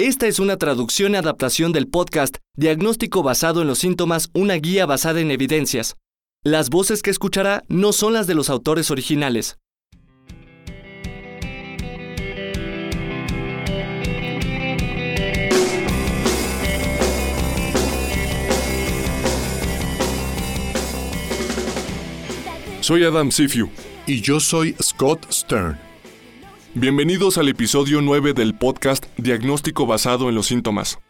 Esta es una traducción y adaptación del podcast Diagnóstico basado en los síntomas, una guía basada en evidencias. Las voces que escuchará no son las de los autores originales. Soy Adam Sifiu. Y yo soy Scott Stern. Bienvenidos al episodio 9 del podcast Diagnóstico basado en los síntomas.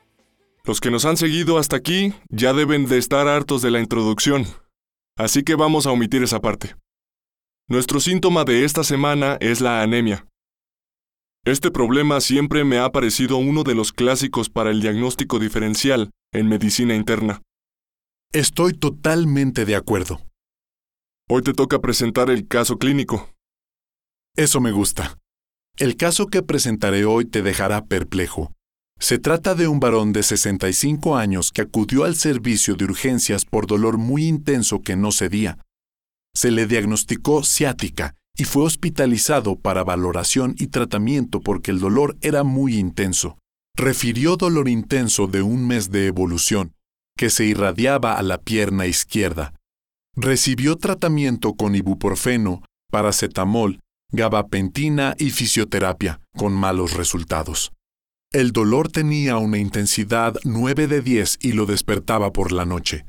Los que nos han seguido hasta aquí ya deben de estar hartos de la introducción, así que vamos a omitir esa parte. Nuestro síntoma de esta semana es la anemia. Este problema siempre me ha parecido uno de los clásicos para el diagnóstico diferencial en medicina interna. Estoy totalmente de acuerdo. Hoy te toca presentar el caso clínico. Eso me gusta. El caso que presentaré hoy te dejará perplejo. Se trata de un varón de 65 años que acudió al servicio de urgencias por dolor muy intenso que no cedía. Se le diagnosticó ciática y fue hospitalizado para valoración y tratamiento porque el dolor era muy intenso. Refirió dolor intenso de un mes de evolución, que se irradiaba a la pierna izquierda. Recibió tratamiento con ibuprofeno, paracetamol, gabapentina y fisioterapia, con malos resultados. El dolor tenía una intensidad 9 de 10 y lo despertaba por la noche.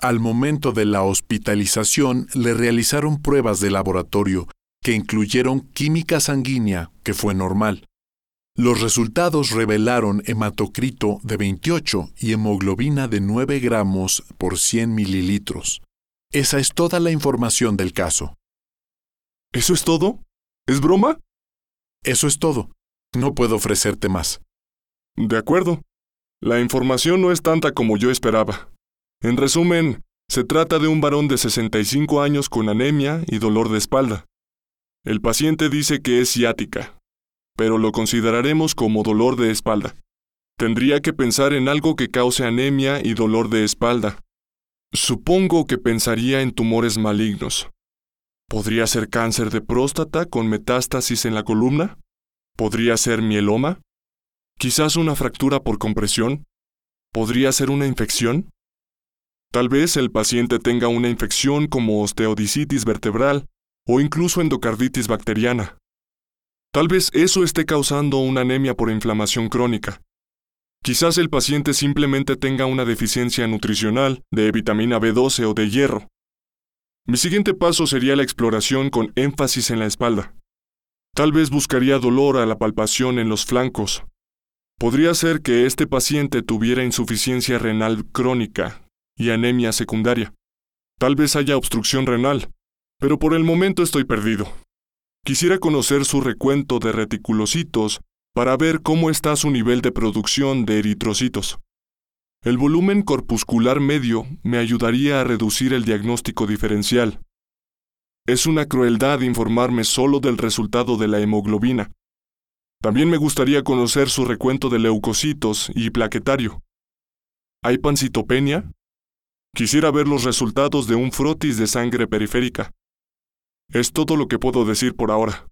Al momento de la hospitalización le realizaron pruebas de laboratorio que incluyeron química sanguínea, que fue normal. Los resultados revelaron hematocrito de 28 y hemoglobina de 9 gramos por 100 mililitros. Esa es toda la información del caso. ¿Eso es todo? ¿Es broma? Eso es todo. No puedo ofrecerte más. De acuerdo. La información no es tanta como yo esperaba. En resumen, se trata de un varón de 65 años con anemia y dolor de espalda. El paciente dice que es ciática, pero lo consideraremos como dolor de espalda. Tendría que pensar en algo que cause anemia y dolor de espalda, Supongo que pensaría en tumores malignos. ¿Podría ser cáncer de próstata con metástasis en la columna? ¿Podría ser mieloma? ¿Quizás una fractura por compresión? ¿Podría ser una infección? Tal vez el paciente tenga una infección como osteodicitis vertebral o incluso endocarditis bacteriana. Tal vez eso esté causando una anemia por inflamación crónica. Quizás el paciente simplemente tenga una deficiencia nutricional de vitamina B12 o de hierro. Mi siguiente paso sería la exploración con énfasis en la espalda. Tal vez buscaría dolor a la palpación en los flancos. Podría ser que este paciente tuviera insuficiencia renal crónica y anemia secundaria. Tal vez haya obstrucción renal, pero por el momento estoy perdido. Quisiera conocer su recuento de reticulocitos para ver cómo está su nivel de producción de eritrocitos. El volumen corpuscular medio me ayudaría a reducir el diagnóstico diferencial. Es una crueldad informarme solo del resultado de la hemoglobina. También me gustaría conocer su recuento de leucocitos y plaquetario. ¿Hay pancitopenia? Quisiera ver los resultados de un frotis de sangre periférica. Es todo lo que puedo decir por ahora.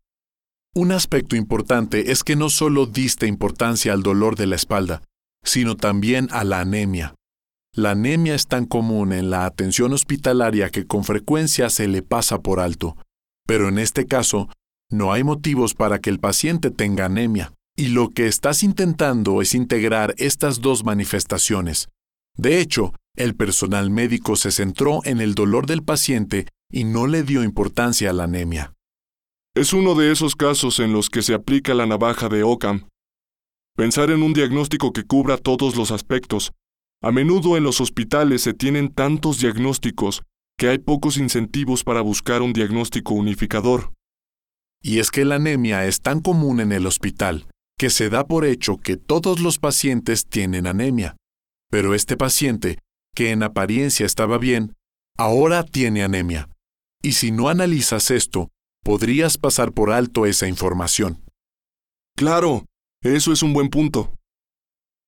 Un aspecto importante es que no solo diste importancia al dolor de la espalda, sino también a la anemia. La anemia es tan común en la atención hospitalaria que con frecuencia se le pasa por alto, pero en este caso no hay motivos para que el paciente tenga anemia, y lo que estás intentando es integrar estas dos manifestaciones. De hecho, el personal médico se centró en el dolor del paciente y no le dio importancia a la anemia. Es uno de esos casos en los que se aplica la navaja de Ockham. Pensar en un diagnóstico que cubra todos los aspectos. A menudo en los hospitales se tienen tantos diagnósticos que hay pocos incentivos para buscar un diagnóstico unificador. Y es que la anemia es tan común en el hospital que se da por hecho que todos los pacientes tienen anemia. Pero este paciente, que en apariencia estaba bien, ahora tiene anemia. Y si no analizas esto, podrías pasar por alto esa información. Claro, eso es un buen punto.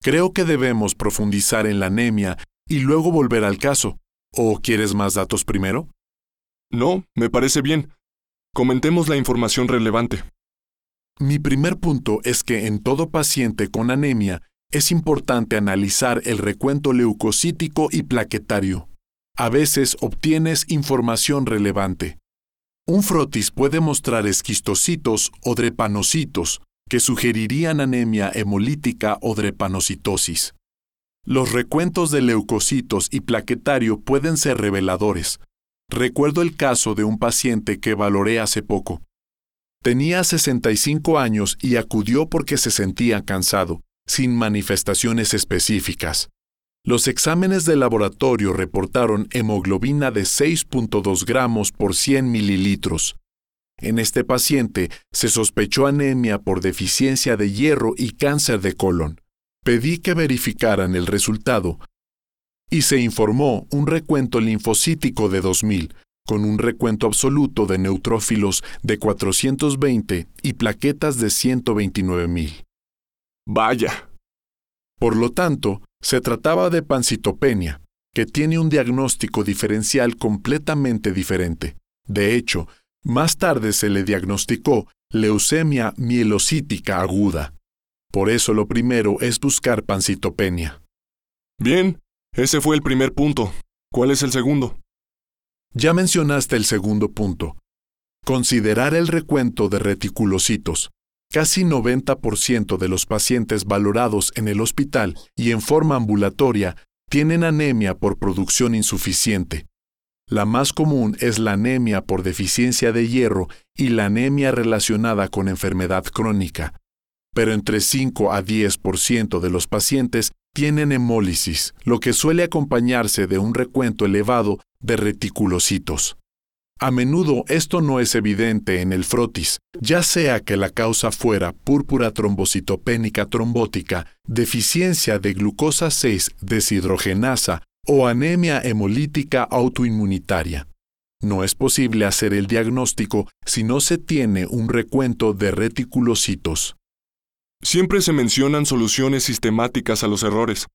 Creo que debemos profundizar en la anemia y luego volver al caso. ¿O quieres más datos primero? No, me parece bien. Comentemos la información relevante. Mi primer punto es que en todo paciente con anemia es importante analizar el recuento leucocítico y plaquetario. A veces obtienes información relevante. Un frotis puede mostrar esquistocitos o drepanocitos, que sugerirían anemia hemolítica o drepanocitosis. Los recuentos de leucocitos y plaquetario pueden ser reveladores. Recuerdo el caso de un paciente que valoré hace poco. Tenía 65 años y acudió porque se sentía cansado, sin manifestaciones específicas. Los exámenes de laboratorio reportaron hemoglobina de 6.2 gramos por 100 mililitros. En este paciente se sospechó anemia por deficiencia de hierro y cáncer de colon. Pedí que verificaran el resultado y se informó un recuento linfocítico de 2000, con un recuento absoluto de neutrófilos de 420 y plaquetas de 129.000. Vaya. Por lo tanto, se trataba de pancitopenia, que tiene un diagnóstico diferencial completamente diferente. De hecho, más tarde se le diagnosticó leucemia mielocítica aguda. Por eso lo primero es buscar pancitopenia. Bien, ese fue el primer punto. ¿Cuál es el segundo? Ya mencionaste el segundo punto. Considerar el recuento de reticulocitos. Casi 90% de los pacientes valorados en el hospital y en forma ambulatoria tienen anemia por producción insuficiente. La más común es la anemia por deficiencia de hierro y la anemia relacionada con enfermedad crónica pero entre 5 a 10% de los pacientes tienen hemólisis, lo que suele acompañarse de un recuento elevado de reticulocitos. A menudo esto no es evidente en el frotis, ya sea que la causa fuera púrpura trombocitopénica trombótica, deficiencia de glucosa 6 deshidrogenasa o anemia hemolítica autoinmunitaria. No es posible hacer el diagnóstico si no se tiene un recuento de reticulocitos. Siempre se mencionan soluciones sistemáticas a los errores.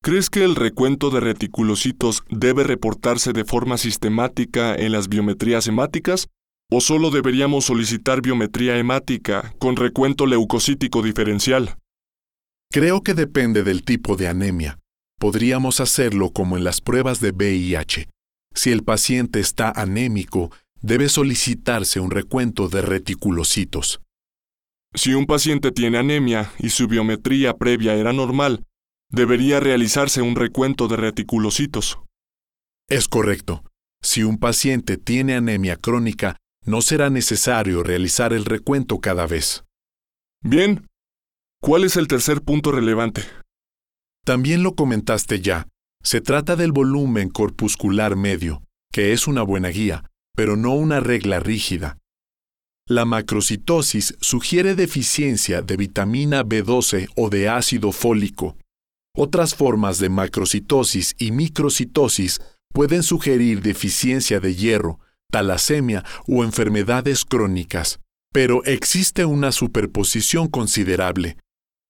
¿Crees que el recuento de reticulocitos debe reportarse de forma sistemática en las biometrías hemáticas? ¿O solo deberíamos solicitar biometría hemática con recuento leucocítico diferencial? Creo que depende del tipo de anemia. Podríamos hacerlo como en las pruebas de VIH. Si el paciente está anémico, debe solicitarse un recuento de reticulocitos. Si un paciente tiene anemia y su biometría previa era normal, debería realizarse un recuento de reticulocitos. Es correcto. Si un paciente tiene anemia crónica, no será necesario realizar el recuento cada vez. Bien. ¿Cuál es el tercer punto relevante? También lo comentaste ya. Se trata del volumen corpuscular medio, que es una buena guía, pero no una regla rígida. La macrocitosis sugiere deficiencia de vitamina B12 o de ácido fólico. Otras formas de macrocitosis y microcitosis pueden sugerir deficiencia de hierro, talasemia o enfermedades crónicas, pero existe una superposición considerable.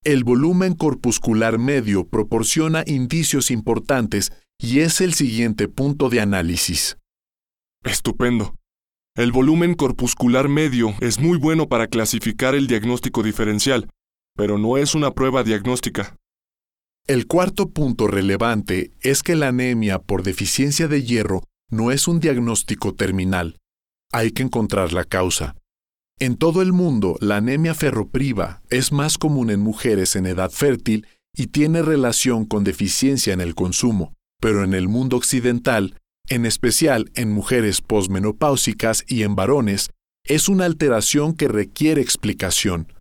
El volumen corpuscular medio proporciona indicios importantes y es el siguiente punto de análisis. Estupendo. El volumen corpuscular medio es muy bueno para clasificar el diagnóstico diferencial, pero no es una prueba diagnóstica. El cuarto punto relevante es que la anemia por deficiencia de hierro no es un diagnóstico terminal. Hay que encontrar la causa. En todo el mundo, la anemia ferropriva es más común en mujeres en edad fértil y tiene relación con deficiencia en el consumo, pero en el mundo occidental, en especial en mujeres posmenopáusicas y en varones, es una alteración que requiere explicación.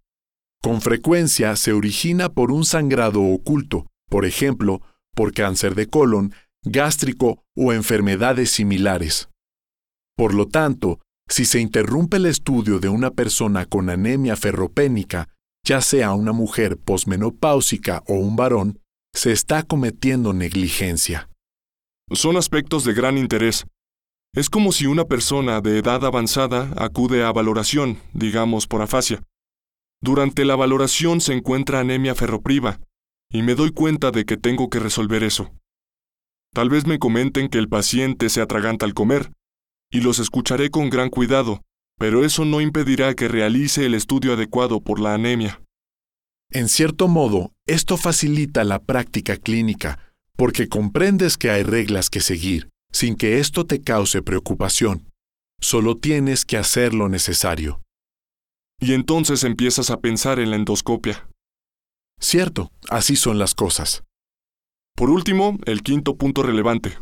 Con frecuencia se origina por un sangrado oculto, por ejemplo, por cáncer de colon, gástrico o enfermedades similares. Por lo tanto, si se interrumpe el estudio de una persona con anemia ferropénica, ya sea una mujer posmenopáusica o un varón, se está cometiendo negligencia. Son aspectos de gran interés. Es como si una persona de edad avanzada acude a valoración, digamos por afasia. Durante la valoración se encuentra anemia ferropriva, y me doy cuenta de que tengo que resolver eso. Tal vez me comenten que el paciente se atraganta al comer, y los escucharé con gran cuidado, pero eso no impedirá que realice el estudio adecuado por la anemia. En cierto modo, esto facilita la práctica clínica, porque comprendes que hay reglas que seguir, sin que esto te cause preocupación. Solo tienes que hacer lo necesario. Y entonces empiezas a pensar en la endoscopia. Cierto, así son las cosas. Por último, el quinto punto relevante.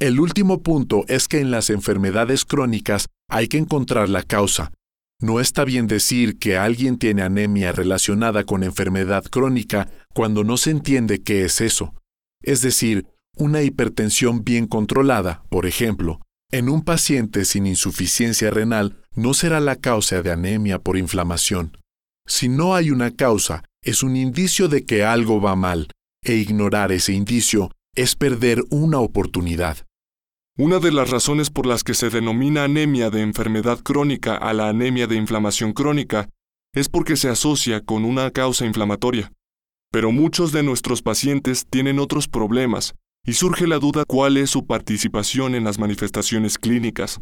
El último punto es que en las enfermedades crónicas hay que encontrar la causa. No está bien decir que alguien tiene anemia relacionada con enfermedad crónica cuando no se entiende qué es eso. Es decir, una hipertensión bien controlada, por ejemplo, en un paciente sin insuficiencia renal no será la causa de anemia por inflamación. Si no hay una causa, es un indicio de que algo va mal, e ignorar ese indicio es perder una oportunidad. Una de las razones por las que se denomina anemia de enfermedad crónica a la anemia de inflamación crónica es porque se asocia con una causa inflamatoria. Pero muchos de nuestros pacientes tienen otros problemas y surge la duda cuál es su participación en las manifestaciones clínicas.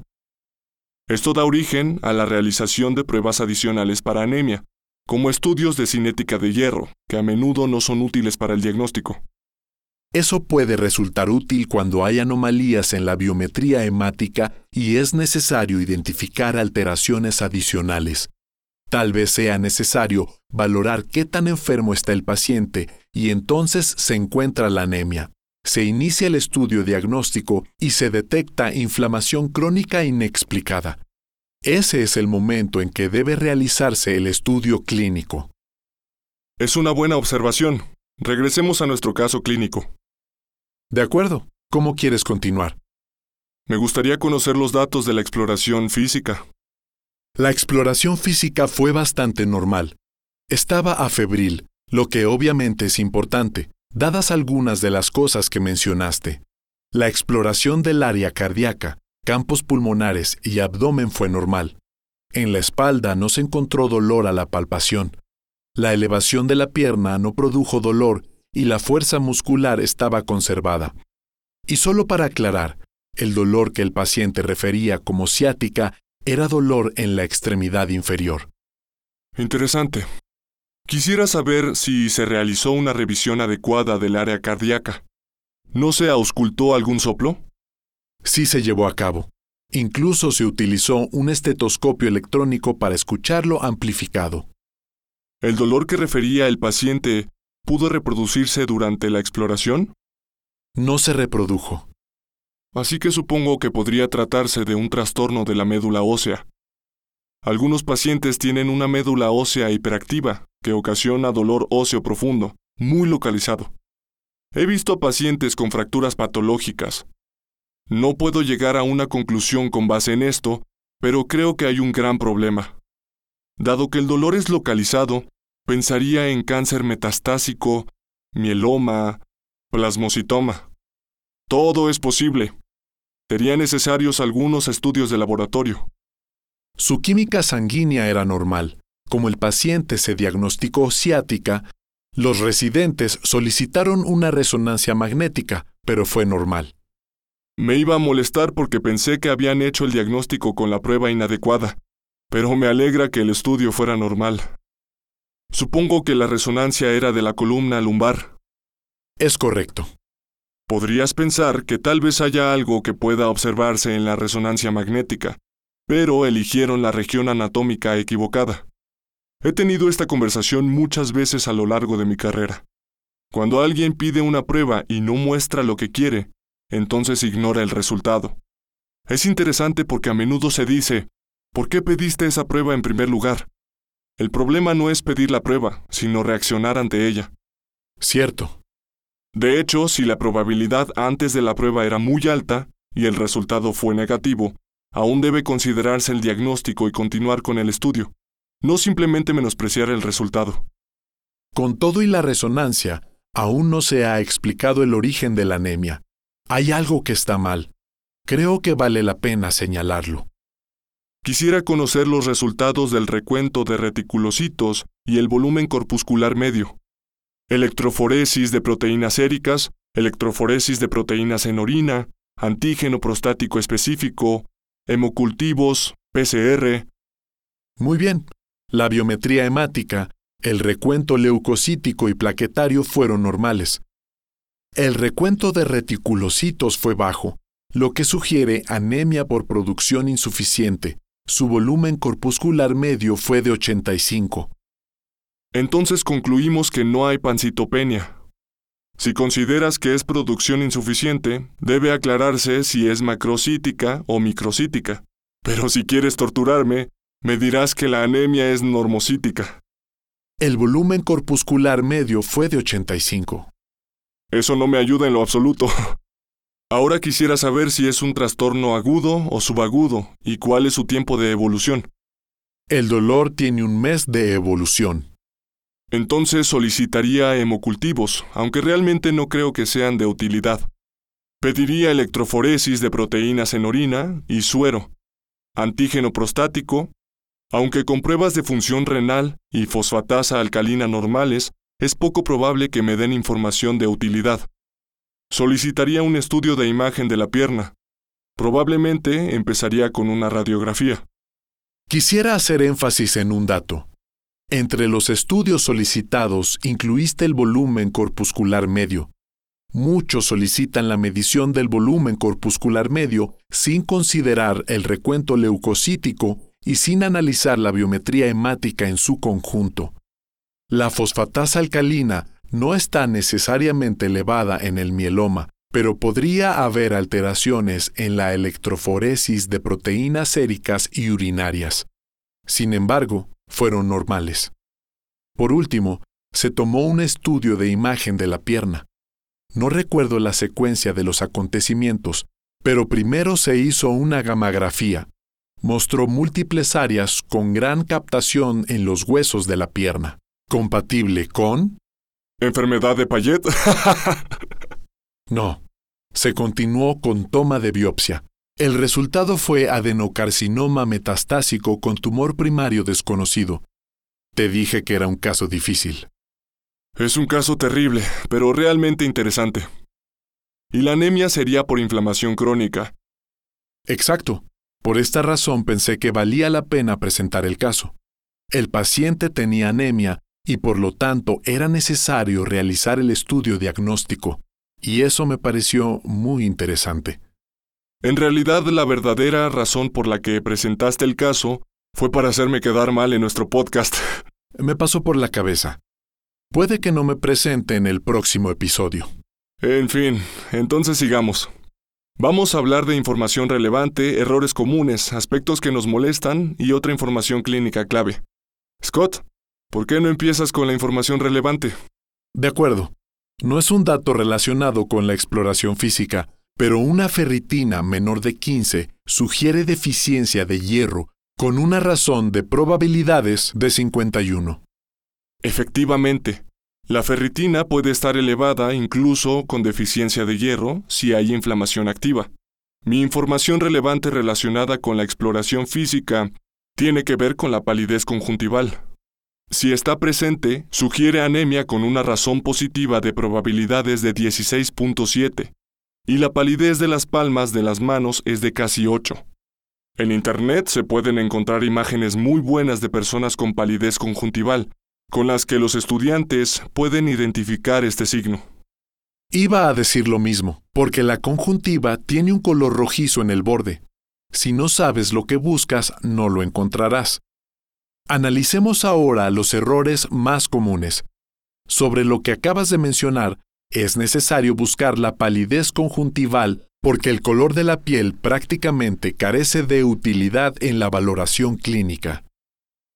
Esto da origen a la realización de pruebas adicionales para anemia, como estudios de cinética de hierro, que a menudo no son útiles para el diagnóstico. Eso puede resultar útil cuando hay anomalías en la biometría hemática y es necesario identificar alteraciones adicionales. Tal vez sea necesario valorar qué tan enfermo está el paciente y entonces se encuentra la anemia se inicia el estudio diagnóstico y se detecta inflamación crónica inexplicada. Ese es el momento en que debe realizarse el estudio clínico. Es una buena observación. Regresemos a nuestro caso clínico. De acuerdo. ¿Cómo quieres continuar? Me gustaría conocer los datos de la exploración física. La exploración física fue bastante normal. Estaba a febril, lo que obviamente es importante, Dadas algunas de las cosas que mencionaste, la exploración del área cardíaca, campos pulmonares y abdomen fue normal. En la espalda no se encontró dolor a la palpación. La elevación de la pierna no produjo dolor y la fuerza muscular estaba conservada. Y solo para aclarar, el dolor que el paciente refería como ciática era dolor en la extremidad inferior. Interesante. Quisiera saber si se realizó una revisión adecuada del área cardíaca. ¿No se auscultó algún soplo? Sí se llevó a cabo. Incluso se utilizó un estetoscopio electrónico para escucharlo amplificado. ¿El dolor que refería el paciente pudo reproducirse durante la exploración? No se reprodujo. Así que supongo que podría tratarse de un trastorno de la médula ósea. Algunos pacientes tienen una médula ósea hiperactiva, que ocasiona dolor óseo profundo, muy localizado. He visto a pacientes con fracturas patológicas. No puedo llegar a una conclusión con base en esto, pero creo que hay un gran problema. Dado que el dolor es localizado, pensaría en cáncer metastásico, mieloma, plasmocitoma. Todo es posible. Serían necesarios algunos estudios de laboratorio. Su química sanguínea era normal. Como el paciente se diagnosticó ciática, los residentes solicitaron una resonancia magnética, pero fue normal. Me iba a molestar porque pensé que habían hecho el diagnóstico con la prueba inadecuada, pero me alegra que el estudio fuera normal. Supongo que la resonancia era de la columna lumbar. Es correcto. Podrías pensar que tal vez haya algo que pueda observarse en la resonancia magnética, pero eligieron la región anatómica equivocada. He tenido esta conversación muchas veces a lo largo de mi carrera. Cuando alguien pide una prueba y no muestra lo que quiere, entonces ignora el resultado. Es interesante porque a menudo se dice, ¿por qué pediste esa prueba en primer lugar? El problema no es pedir la prueba, sino reaccionar ante ella. Cierto. De hecho, si la probabilidad antes de la prueba era muy alta y el resultado fue negativo, aún debe considerarse el diagnóstico y continuar con el estudio, no simplemente menospreciar el resultado. Con todo y la resonancia, aún no se ha explicado el origen de la anemia. Hay algo que está mal. Creo que vale la pena señalarlo. Quisiera conocer los resultados del recuento de reticulocitos y el volumen corpuscular medio. Electroforesis de proteínas séricas, electroforesis de proteínas en orina, antígeno prostático específico, hemocultivos, PCR. Muy bien. La biometría hemática, el recuento leucocítico y plaquetario fueron normales. El recuento de reticulocitos fue bajo, lo que sugiere anemia por producción insuficiente. Su volumen corpuscular medio fue de 85. Entonces concluimos que no hay pancitopenia. Si consideras que es producción insuficiente, debe aclararse si es macrocítica o microcítica. Pero si quieres torturarme, me dirás que la anemia es normocítica. El volumen corpuscular medio fue de 85. Eso no me ayuda en lo absoluto. Ahora quisiera saber si es un trastorno agudo o subagudo y cuál es su tiempo de evolución. El dolor tiene un mes de evolución. Entonces solicitaría hemocultivos, aunque realmente no creo que sean de utilidad. Pediría electroforesis de proteínas en orina y suero, antígeno prostático, aunque con pruebas de función renal y fosfatasa alcalina normales, es poco probable que me den información de utilidad. Solicitaría un estudio de imagen de la pierna. Probablemente empezaría con una radiografía. Quisiera hacer énfasis en un dato. Entre los estudios solicitados incluiste el volumen corpuscular medio. Muchos solicitan la medición del volumen corpuscular medio sin considerar el recuento leucocítico y sin analizar la biometría hemática en su conjunto. La fosfatasa alcalina no está necesariamente elevada en el mieloma, pero podría haber alteraciones en la electroforesis de proteínas séricas y urinarias. Sin embargo, fueron normales. Por último, se tomó un estudio de imagen de la pierna. No recuerdo la secuencia de los acontecimientos, pero primero se hizo una gamografía. Mostró múltiples áreas con gran captación en los huesos de la pierna, compatible con ¿Enfermedad de Payet? no. Se continuó con toma de biopsia. El resultado fue adenocarcinoma metastásico con tumor primario desconocido. Te dije que era un caso difícil. Es un caso terrible, pero realmente interesante. Y la anemia sería por inflamación crónica. Exacto. Por esta razón pensé que valía la pena presentar el caso. El paciente tenía anemia y por lo tanto era necesario realizar el estudio diagnóstico, y eso me pareció muy interesante. En realidad, la verdadera razón por la que presentaste el caso fue para hacerme quedar mal en nuestro podcast. Me pasó por la cabeza. Puede que no me presente en el próximo episodio. En fin, entonces sigamos. Vamos a hablar de información relevante, errores comunes, aspectos que nos molestan y otra información clínica clave. Scott, ¿Por qué no empiezas con la información relevante? De acuerdo. No es un dato relacionado con la exploración física, pero una ferritina menor de 15 sugiere deficiencia de hierro con una razón de probabilidades de 51. Efectivamente, la ferritina puede estar elevada incluso con deficiencia de hierro si hay inflamación activa. Mi información relevante relacionada con la exploración física tiene que ver con la palidez conjuntival. Si está presente, sugiere anemia con una razón positiva de probabilidades de 16.7 y la palidez de las palmas de las manos es de casi 8. En Internet se pueden encontrar imágenes muy buenas de personas con palidez conjuntival, con las que los estudiantes pueden identificar este signo. Iba a decir lo mismo, porque la conjuntiva tiene un color rojizo en el borde. Si no sabes lo que buscas, no lo encontrarás. Analicemos ahora los errores más comunes. Sobre lo que acabas de mencionar, es necesario buscar la palidez conjuntival porque el color de la piel prácticamente carece de utilidad en la valoración clínica.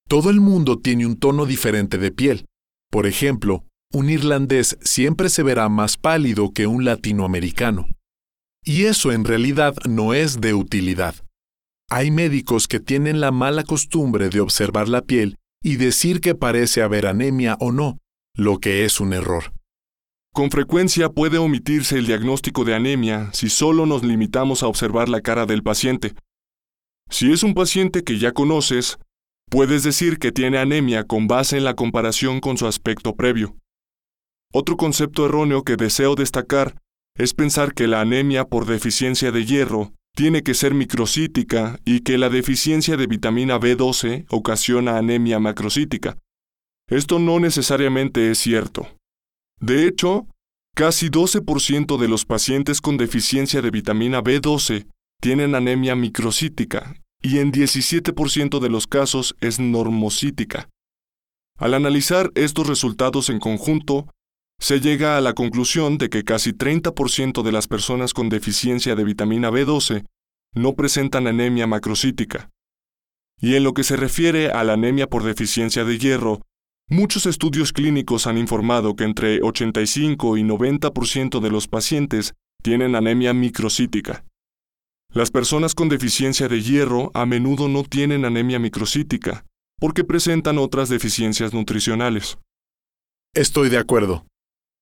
Todo el mundo tiene un tono diferente de piel. Por ejemplo, un irlandés siempre se verá más pálido que un latinoamericano. Y eso en realidad no es de utilidad. Hay médicos que tienen la mala costumbre de observar la piel y decir que parece haber anemia o no, lo que es un error. Con frecuencia puede omitirse el diagnóstico de anemia si solo nos limitamos a observar la cara del paciente. Si es un paciente que ya conoces, puedes decir que tiene anemia con base en la comparación con su aspecto previo. Otro concepto erróneo que deseo destacar es pensar que la anemia por deficiencia de hierro tiene que ser microcítica y que la deficiencia de vitamina B12 ocasiona anemia macrocítica. Esto no necesariamente es cierto. De hecho, casi 12% de los pacientes con deficiencia de vitamina B12 tienen anemia microcítica y en 17% de los casos es normocítica. Al analizar estos resultados en conjunto, se llega a la conclusión de que casi 30% de las personas con deficiencia de vitamina B12 no presentan anemia macrocítica. Y en lo que se refiere a la anemia por deficiencia de hierro, muchos estudios clínicos han informado que entre 85 y 90% de los pacientes tienen anemia microcítica. Las personas con deficiencia de hierro a menudo no tienen anemia microcítica, porque presentan otras deficiencias nutricionales. Estoy de acuerdo.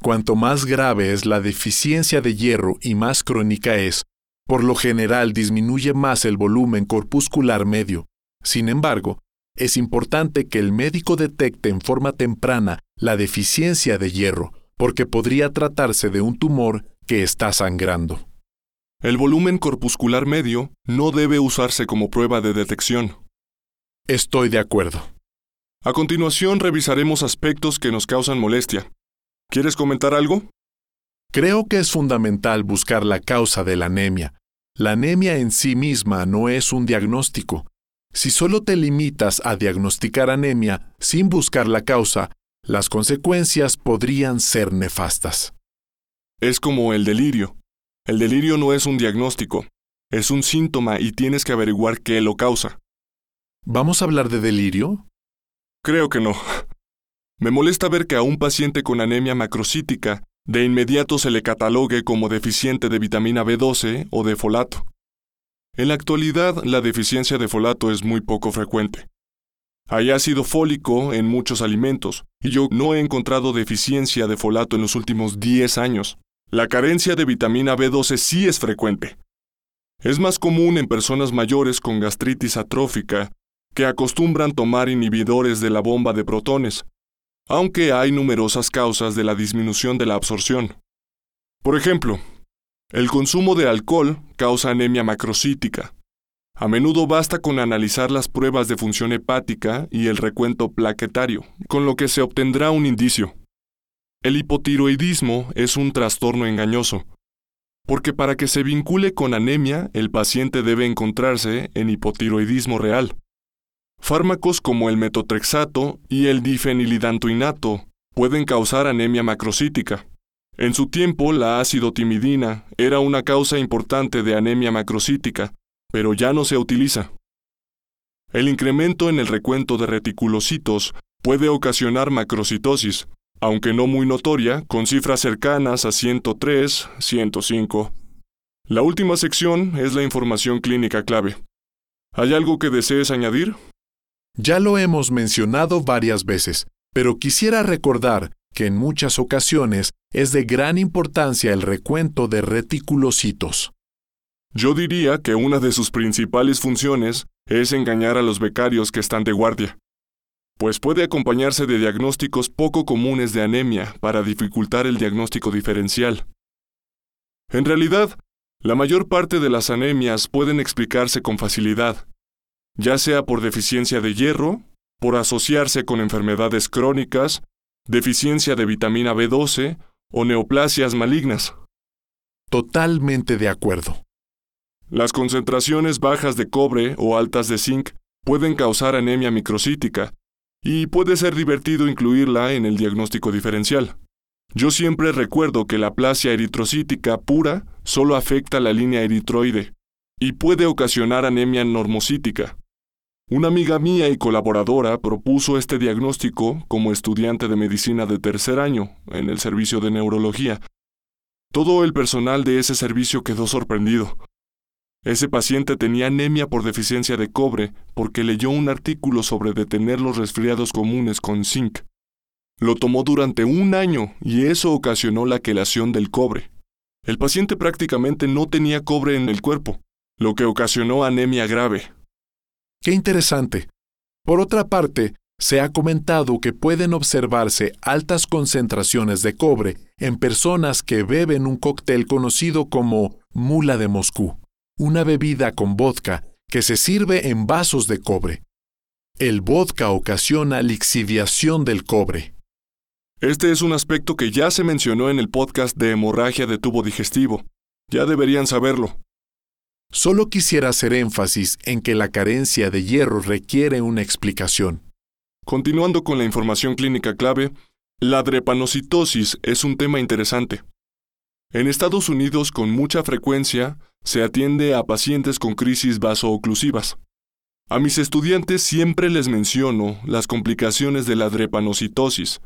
Cuanto más grave es la deficiencia de hierro y más crónica es, por lo general disminuye más el volumen corpuscular medio. Sin embargo, es importante que el médico detecte en forma temprana la deficiencia de hierro, porque podría tratarse de un tumor que está sangrando. El volumen corpuscular medio no debe usarse como prueba de detección. Estoy de acuerdo. A continuación revisaremos aspectos que nos causan molestia. ¿Quieres comentar algo? Creo que es fundamental buscar la causa de la anemia. La anemia en sí misma no es un diagnóstico. Si solo te limitas a diagnosticar anemia sin buscar la causa, las consecuencias podrían ser nefastas. Es como el delirio. El delirio no es un diagnóstico, es un síntoma y tienes que averiguar qué lo causa. ¿Vamos a hablar de delirio? Creo que no. Me molesta ver que a un paciente con anemia macrocítica de inmediato se le catalogue como deficiente de vitamina B12 o de folato. En la actualidad, la deficiencia de folato es muy poco frecuente. Hay ácido fólico en muchos alimentos, y yo no he encontrado deficiencia de folato en los últimos 10 años. La carencia de vitamina B12 sí es frecuente. Es más común en personas mayores con gastritis atrófica que acostumbran tomar inhibidores de la bomba de protones, aunque hay numerosas causas de la disminución de la absorción. Por ejemplo, el consumo de alcohol causa anemia macrocítica. A menudo basta con analizar las pruebas de función hepática y el recuento plaquetario, con lo que se obtendrá un indicio. El hipotiroidismo es un trastorno engañoso, porque para que se vincule con anemia, el paciente debe encontrarse en hipotiroidismo real. Fármacos como el metotrexato y el difenilidantoinato pueden causar anemia macrocítica. En su tiempo, la acidotimidina era una causa importante de anemia macrocítica, pero ya no se utiliza. El incremento en el recuento de reticulocitos puede ocasionar macrocitosis, aunque no muy notoria, con cifras cercanas a 103, 105. La última sección es la información clínica clave. ¿Hay algo que desees añadir? Ya lo hemos mencionado varias veces, pero quisiera recordar que en muchas ocasiones es de gran importancia el recuento de reticulocitos. Yo diría que una de sus principales funciones es engañar a los becarios que están de guardia pues puede acompañarse de diagnósticos poco comunes de anemia para dificultar el diagnóstico diferencial. En realidad, la mayor parte de las anemias pueden explicarse con facilidad, ya sea por deficiencia de hierro, por asociarse con enfermedades crónicas, deficiencia de vitamina B12 o neoplasias malignas. Totalmente de acuerdo. Las concentraciones bajas de cobre o altas de zinc pueden causar anemia microcítica, y puede ser divertido incluirla en el diagnóstico diferencial. Yo siempre recuerdo que la plasia eritrocítica pura solo afecta la línea eritroide y puede ocasionar anemia normocítica. Una amiga mía y colaboradora propuso este diagnóstico como estudiante de medicina de tercer año en el servicio de neurología. Todo el personal de ese servicio quedó sorprendido. Ese paciente tenía anemia por deficiencia de cobre porque leyó un artículo sobre detener los resfriados comunes con zinc. Lo tomó durante un año y eso ocasionó la quelación del cobre. El paciente prácticamente no tenía cobre en el cuerpo, lo que ocasionó anemia grave. Qué interesante. Por otra parte, se ha comentado que pueden observarse altas concentraciones de cobre en personas que beben un cóctel conocido como mula de Moscú. una bebida con vodka que se sirve en vasos de cobre. El vodka ocasiona lixiviación del cobre. Este es un aspecto que ya se mencionó en el podcast de hemorragia de tubo digestivo. Ya deberían saberlo. Solo quisiera hacer énfasis en que la carencia de hierro requiere una explicación. Continuando con la información clínica clave, la drepanocitosis es un tema interesante. En Estados Unidos, con mucha frecuencia, se atiende a pacientes con crisis vasooclusivas. A mis estudiantes siempre les menciono las complicaciones de la drepanocitosis.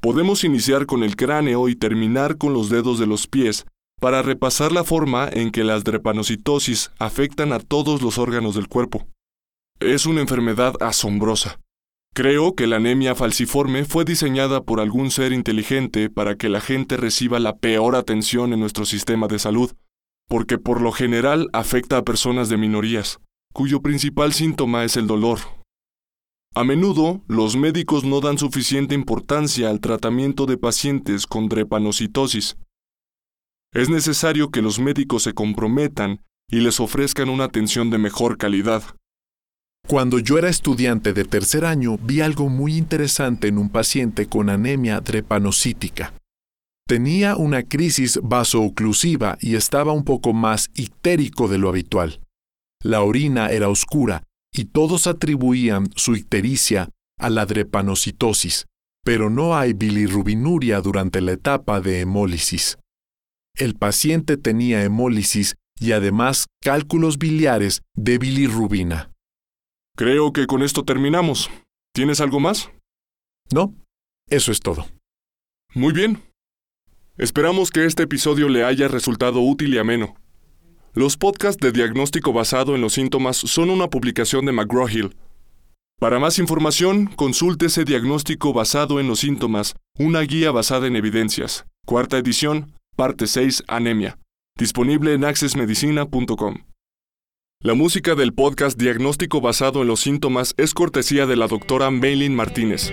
Podemos iniciar con el cráneo y terminar con los dedos de los pies para repasar la forma en que las drepanocitosis afectan a todos los órganos del cuerpo. Es una enfermedad asombrosa. Creo que la anemia falciforme fue diseñada por algún ser inteligente para que la gente reciba la peor atención en nuestro sistema de salud, porque por lo general afecta a personas de minorías, cuyo principal síntoma es el dolor. A menudo, los médicos no dan suficiente importancia al tratamiento de pacientes con drepanocitosis. Es necesario que los médicos se comprometan y les ofrezcan una atención de mejor calidad. Cuando yo era estudiante de tercer año, vi algo muy interesante en un paciente con anemia drepanocítica. Tenía una crisis vasooclusiva y estaba un poco más ictérico de lo habitual. La orina era oscura y todos atribuían su ictericia a la drepanocitosis, pero no hay bilirrubinuria durante la etapa de hemólisis. El paciente tenía hemólisis y además cálculos biliares de bilirrubina. Creo que con esto terminamos. ¿Tienes algo más? No, eso es todo. Muy bien. Esperamos que este episodio le haya resultado útil y ameno. Los podcasts de diagnóstico basado en los síntomas son una publicación de McGraw-Hill. Para más información, consúltese Diagnóstico basado en los síntomas, una guía basada en evidencias. Cuarta edición, parte 6, anemia. Disponible en accessmedicina.com. La música del podcast Diagnóstico basado en los síntomas es cortesía de la doctora Maylin Martínez.